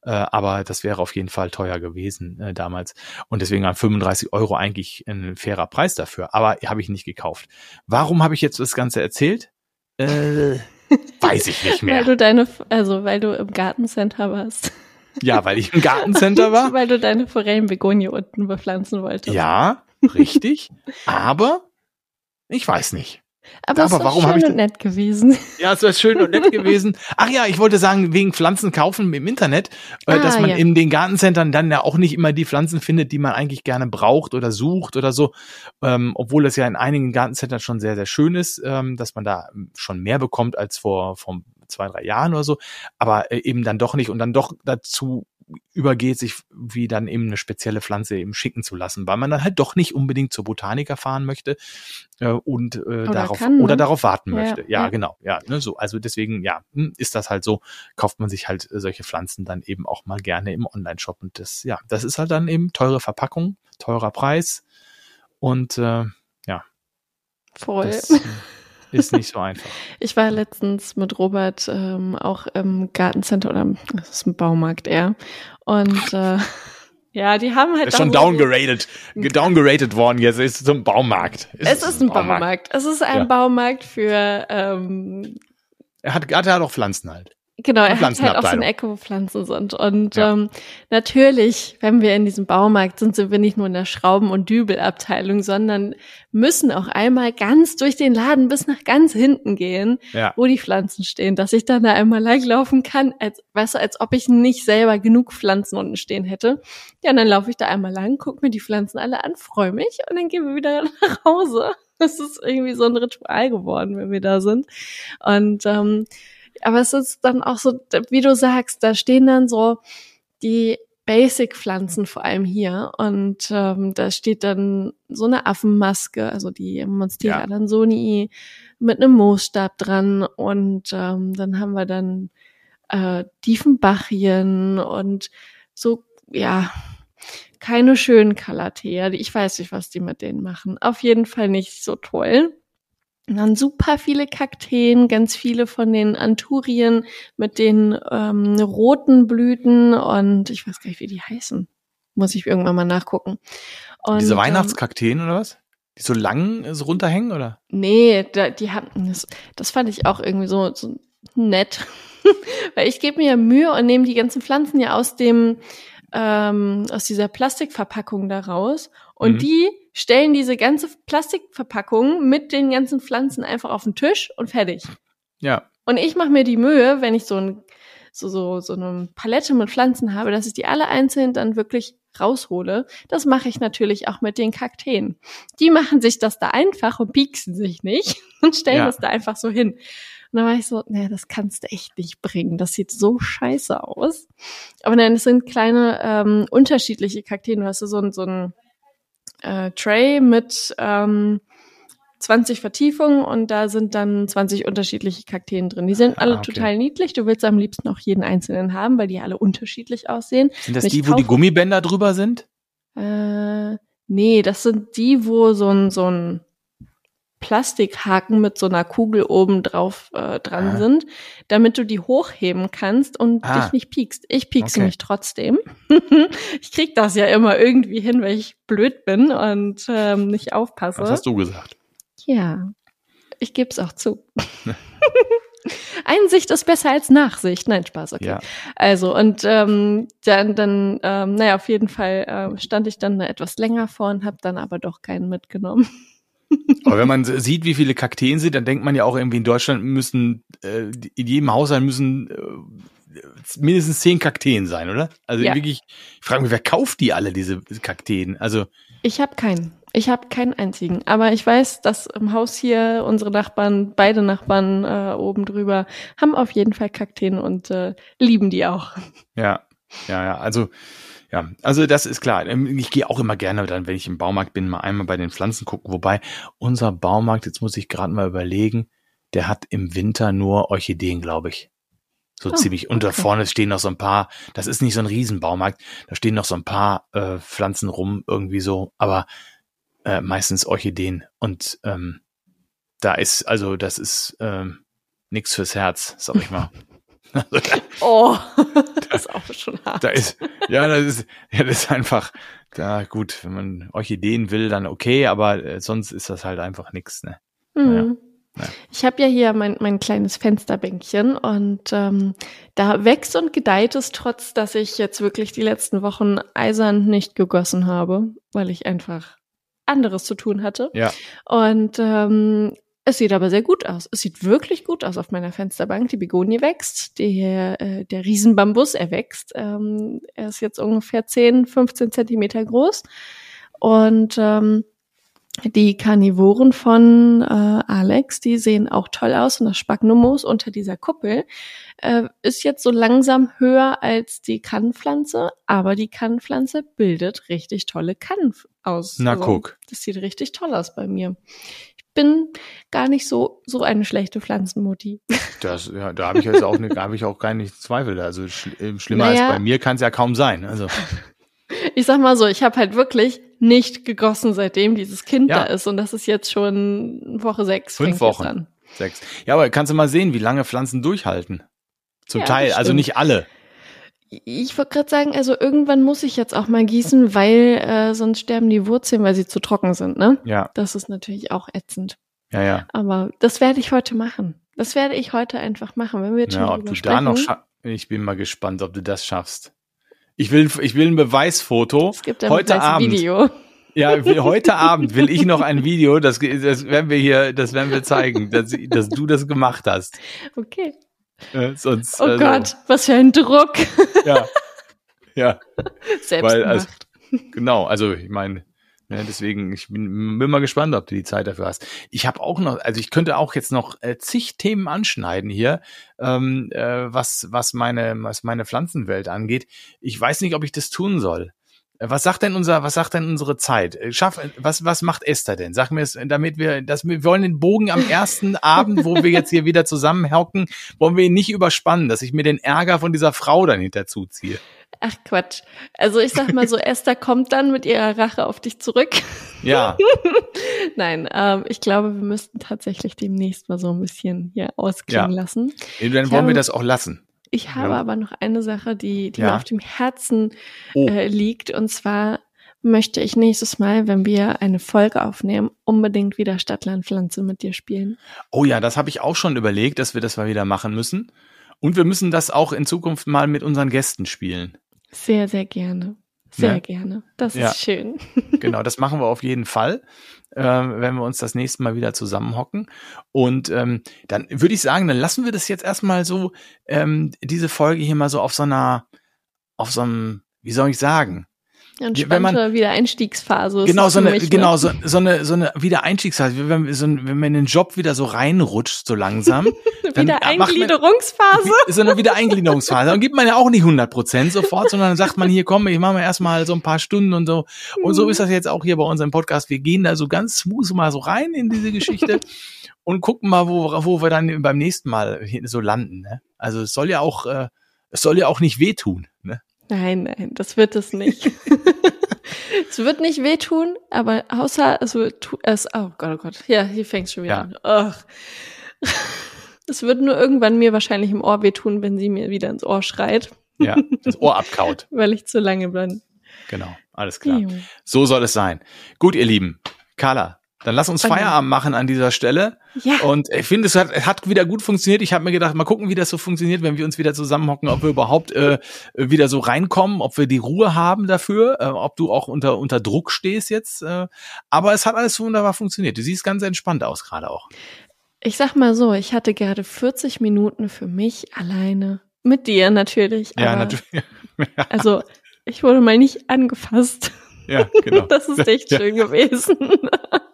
Äh, aber das wäre auf jeden Fall teuer gewesen äh, damals. Und deswegen waren 35 Euro eigentlich ein fairer Preis dafür. Aber habe ich nicht gekauft. Warum habe ich jetzt das Ganze erzählt? Äh, weiß ich nicht mehr. weil du deine, also weil du im Gartencenter warst. Ja, weil ich im Gartencenter war. weil du deine Forellenbegonie unten bepflanzen wolltest. Ja, richtig. aber ich weiß nicht. Aber, aber warum habe ich und nett gewesen. Ja, es wäre schön und nett gewesen. Ach ja, ich wollte sagen, wegen Pflanzen kaufen im Internet, äh, ah, dass man ja. in den Gartencentern dann ja auch nicht immer die Pflanzen findet, die man eigentlich gerne braucht oder sucht oder so. Ähm, obwohl es ja in einigen Gartencentern schon sehr, sehr schön ist, ähm, dass man da schon mehr bekommt als vor, vor zwei, drei Jahren oder so, aber äh, eben dann doch nicht und dann doch dazu übergeht, sich wie dann eben eine spezielle Pflanze eben schicken zu lassen, weil man dann halt doch nicht unbedingt zur Botaniker fahren möchte äh, und äh, oder darauf kann, ne? oder darauf warten ja, möchte. Ja, ja, genau, ja, ne, so. Also deswegen, ja, hm, ist das halt so, kauft man sich halt solche Pflanzen dann eben auch mal gerne im Online-Shop und das, ja, das ist halt dann eben teure Verpackung, teurer Preis und äh, ja. Voll. Das, ist nicht so einfach. ich war letztens mit Robert ähm, auch im Gartencenter oder das ist ein Baumarkt eher. Und äh, ja, die haben halt. Ist schon downgeradet, downgeradet worden jetzt. Ist zum Baumarkt. Ist es ist ein Baumarkt. Baumarkt. Es ist ein ja. Baumarkt für. Ähm, er hat, er hat auch Pflanzen halt. Genau, er hat halt auch so eine Ecke, wo Pflanzen sind. Und ja. ähm, natürlich, wenn wir in diesem Baumarkt sind, sind wir nicht nur in der Schrauben- und Dübelabteilung, sondern müssen auch einmal ganz durch den Laden bis nach ganz hinten gehen, ja. wo die Pflanzen stehen, dass ich dann da einmal langlaufen kann, als, weißt du, als ob ich nicht selber genug Pflanzen unten stehen hätte. Ja, und dann laufe ich da einmal lang, gucke mir die Pflanzen alle an, freue mich und dann gehen wir wieder nach Hause. Das ist irgendwie so ein Ritual geworden, wenn wir da sind. Und ähm, aber es ist dann auch so, wie du sagst, da stehen dann so die Basic-Pflanzen vor allem hier und ähm, da steht dann so eine Affenmaske, also die Monstera ja. Lansonii mit einem Moosstab dran und ähm, dann haben wir dann äh, Diefenbachien und so, ja, keine schönen Kalatea. Ich weiß nicht, was die mit denen machen. Auf jeden Fall nicht so toll. Und dann super viele Kakteen, ganz viele von den Anturien mit den ähm, roten Blüten und ich weiß gar nicht, wie die heißen. Muss ich irgendwann mal nachgucken. Und, Diese ähm, Weihnachtskakteen oder was? Die so lang so runterhängen, oder? Nee, da, die haben, das, das fand ich auch irgendwie so, so nett. Weil ich gebe mir ja Mühe und nehme die ganzen Pflanzen ja aus dem, ähm, aus dieser Plastikverpackung da raus. Und mhm. die stellen diese ganze Plastikverpackung mit den ganzen Pflanzen einfach auf den Tisch und fertig. Ja. Und ich mache mir die Mühe, wenn ich so ein so, so, so eine Palette mit Pflanzen habe, dass ich die alle einzeln dann wirklich raushole. Das mache ich natürlich auch mit den Kakteen. Die machen sich das da einfach und pieksen sich nicht und stellen ja. das da einfach so hin. Und dann war ich so, nee, das kannst du echt nicht bringen. Das sieht so scheiße aus. Aber nein, es sind kleine ähm, unterschiedliche Kakteen. Du hast so ein, so ein äh, Tray mit ähm, 20 Vertiefungen und da sind dann 20 unterschiedliche Kakteen drin. Die sind alle ah, okay. total niedlich. Du willst am liebsten auch jeden einzelnen haben, weil die alle unterschiedlich aussehen. Sind das die, wo die Gummibänder drüber sind? Äh, nee, das sind die, wo so ein, so ein Plastikhaken mit so einer Kugel oben drauf äh, dran ah. sind, damit du die hochheben kannst und ah. dich nicht piekst. Ich piekse okay. mich trotzdem. ich krieg das ja immer irgendwie hin, weil ich blöd bin und ähm, nicht aufpasse. Was hast du gesagt? Ja, ich gebe es auch zu. Einsicht ist besser als Nachsicht. Nein, Spaß, okay. Ja. Also, und ähm, dann, dann ähm, naja, auf jeden Fall äh, stand ich dann da etwas länger vor und habe dann aber doch keinen mitgenommen. Aber wenn man sieht, wie viele Kakteen sind, dann denkt man ja auch irgendwie in Deutschland müssen, äh, in jedem Haushalt müssen äh, mindestens zehn Kakteen sein, oder? Also ja. wirklich, ich frage mich, wer kauft die alle, diese Kakteen? Also. Ich habe keinen. Ich habe keinen einzigen. Aber ich weiß, dass im Haus hier unsere Nachbarn, beide Nachbarn äh, oben drüber, haben auf jeden Fall Kakteen und äh, lieben die auch. Ja, ja, ja. Also ja, also das ist klar. Ähm, ich gehe auch immer gerne dann, wenn ich im Baumarkt bin, mal einmal bei den Pflanzen gucken. Wobei unser Baumarkt, jetzt muss ich gerade mal überlegen, der hat im Winter nur Orchideen, glaube ich. So oh, ziemlich. Und okay. da vorne stehen noch so ein paar, das ist nicht so ein Riesenbaumarkt, da stehen noch so ein paar äh, Pflanzen rum, irgendwie so, aber äh, meistens Orchideen. Und ähm, da ist, also das ist ähm, nichts fürs Herz, sag ich mal. oh, das ist auch schon hart. Da ist, ja, das ist, ja, das ist einfach, da gut, wenn man Orchideen will, dann okay, aber äh, sonst ist das halt einfach nichts, ne? Mhm. Naja. Ich habe ja hier mein, mein kleines Fensterbänkchen und ähm, da wächst und gedeiht es, trotz dass ich jetzt wirklich die letzten Wochen eisern nicht gegossen habe, weil ich einfach anderes zu tun hatte. Ja. Und ähm, es sieht aber sehr gut aus. Es sieht wirklich gut aus auf meiner Fensterbank. Die Begonie wächst, der, äh, der Riesenbambus, er wächst. Ähm, er ist jetzt ungefähr 10, 15 Zentimeter groß. Und ähm, die Karnivoren von äh, Alex, die sehen auch toll aus. Und das Spagnomus unter dieser Kuppel äh, ist jetzt so langsam höher als die Kannpflanze. Aber die Kannpflanze bildet richtig tolle Kannen aus. Na also, guck. Das sieht richtig toll aus bei mir bin gar nicht so so eine schlechte Pflanzenmutti. Das, ja, da habe ich jetzt auch, ne, da habe ich auch gar nicht Zweifel. Also schl äh, schlimmer naja, als bei mir kann es ja kaum sein. Also ich sag mal so, ich habe halt wirklich nicht gegossen, seitdem dieses Kind ja. da ist und das ist jetzt schon Woche sechs. Fünf Wochen. Sechs. Ja, aber kannst du mal sehen, wie lange Pflanzen durchhalten. Zum ja, Teil, also nicht alle. Ich wollte gerade sagen, also irgendwann muss ich jetzt auch mal gießen, weil äh, sonst sterben die Wurzeln, weil sie zu trocken sind, ne? Ja. Das ist natürlich auch ätzend. Ja, ja. Aber das werde ich heute machen. Das werde ich heute einfach machen, wenn wir jetzt ja, schon ob du da noch Ich bin mal gespannt, ob du das schaffst. Ich will, ich will ein Beweisfoto. Es gibt ein heute Beweisvideo. Abend. Ja, will, heute Abend will ich noch ein Video, das, das werden wir hier, das werden wir zeigen, dass, dass du das gemacht hast. Okay. Äh, sonst, oh also, Gott, was für ein Druck. Ja. Ja. Selbst Weil, also, genau, also ich meine, ja, deswegen, ich bin, bin mal gespannt, ob du die Zeit dafür hast. Ich habe auch noch, also ich könnte auch jetzt noch äh, zig Themen anschneiden hier, ähm, äh, was, was, meine, was meine Pflanzenwelt angeht. Ich weiß nicht, ob ich das tun soll. Was sagt denn unser, was sagt denn unsere Zeit? Äh, schaff, was, was macht Esther denn? Sag mir es, damit wir, dass wir, wollen den Bogen am ersten Abend, wo wir jetzt hier wieder zusammenhocken, wollen wir ihn nicht überspannen, dass ich mir den Ärger von dieser Frau dann hinter zuziehe. Ach Quatsch. Also ich sag mal so, Esther kommt dann mit ihrer Rache auf dich zurück. Ja. Nein, ähm, ich glaube, wir müssten tatsächlich demnächst mal so ein bisschen hier ausklingen ja. lassen. Dann wollen habe, wir das auch lassen. Ich habe ja. aber noch eine Sache, die, die ja. mir auf dem Herzen oh. äh, liegt. Und zwar möchte ich nächstes Mal, wenn wir eine Folge aufnehmen, unbedingt wieder Stadtlandpflanze mit dir spielen. Oh ja, das habe ich auch schon überlegt, dass wir das mal wieder machen müssen. Und wir müssen das auch in Zukunft mal mit unseren Gästen spielen. Sehr, sehr gerne. Sehr ja. gerne. Das ja. ist schön. genau, das machen wir auf jeden Fall, äh, wenn wir uns das nächste Mal wieder zusammenhocken. Und ähm, dann würde ich sagen, dann lassen wir das jetzt erstmal so, ähm, diese Folge hier mal so auf so einer, auf so einem, wie soll ich sagen, Entspannte wenn man, Wiedereinstiegsphase. Genau, so eine, genau, so, so eine, so eine Wiedereinstiegsphase. Wenn, so, wenn man in den Job wieder so reinrutscht, so langsam. Wiedereingliederungsphase. Ist so eine Wiedereingliederungsphase. Dann gibt man ja auch nicht 100 Prozent sofort, sondern dann sagt man hier, komm, ich mache mal erstmal so ein paar Stunden und so. Und so mhm. ist das jetzt auch hier bei unserem Podcast. Wir gehen da so ganz smooth mal so rein in diese Geschichte und gucken mal, wo, wo wir dann beim nächsten Mal so landen. Ne? Also es soll ja auch, äh, es soll ja auch nicht wehtun. Ne? Nein, nein, das wird es nicht. es wird nicht wehtun, aber außer es wird es. Oh Gott, oh Gott. Ja, hier fängt schon wieder ja. an. Ach. Es wird nur irgendwann mir wahrscheinlich im Ohr wehtun, wenn sie mir wieder ins Ohr schreit. Ja, das Ohr abkaut. Weil ich zu lange bin. Genau, alles klar. So soll es sein. Gut, ihr Lieben. Carla, dann lass uns Feierabend machen an dieser Stelle. Ja. Und ich finde, es hat, hat wieder gut funktioniert. Ich habe mir gedacht, mal gucken, wie das so funktioniert, wenn wir uns wieder zusammenhocken, ob wir überhaupt äh, wieder so reinkommen, ob wir die Ruhe haben dafür, äh, ob du auch unter, unter Druck stehst jetzt. Äh, aber es hat alles wunderbar funktioniert. Du siehst ganz entspannt aus gerade auch. Ich sag mal so, ich hatte gerade 40 Minuten für mich alleine. Mit dir natürlich. Ja, natürlich. also ich wurde mal nicht angefasst. Ja, genau. Das ist echt ja. schön gewesen.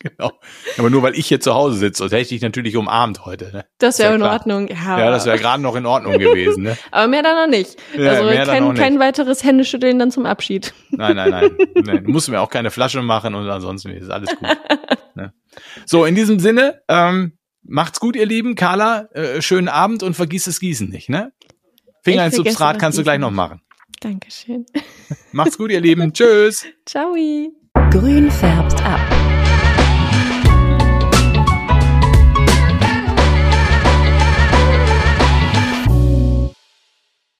Genau. Aber nur weil ich hier zu Hause sitze, sonst hätte ich dich natürlich umarmt heute. Ne? Das wäre in Ordnung. Ja, ja das wäre gerade noch in Ordnung gewesen. Ne? Aber mehr dann noch nicht. Ja, also kein, kein weiteres Händeschütteln dann zum Abschied. Nein, nein, nein. nein. Du musst mir auch keine Flasche machen und ansonsten ist alles gut. ne? So, in diesem Sinne, ähm, macht's gut, ihr Lieben. Carla, äh, schönen Abend und vergiss das Gießen nicht. Ne? Finger ins Substrat kannst du gleich noch machen. Dankeschön. Macht's gut, ihr Lieben. Tschüss. Ciao. Grün färbt ab.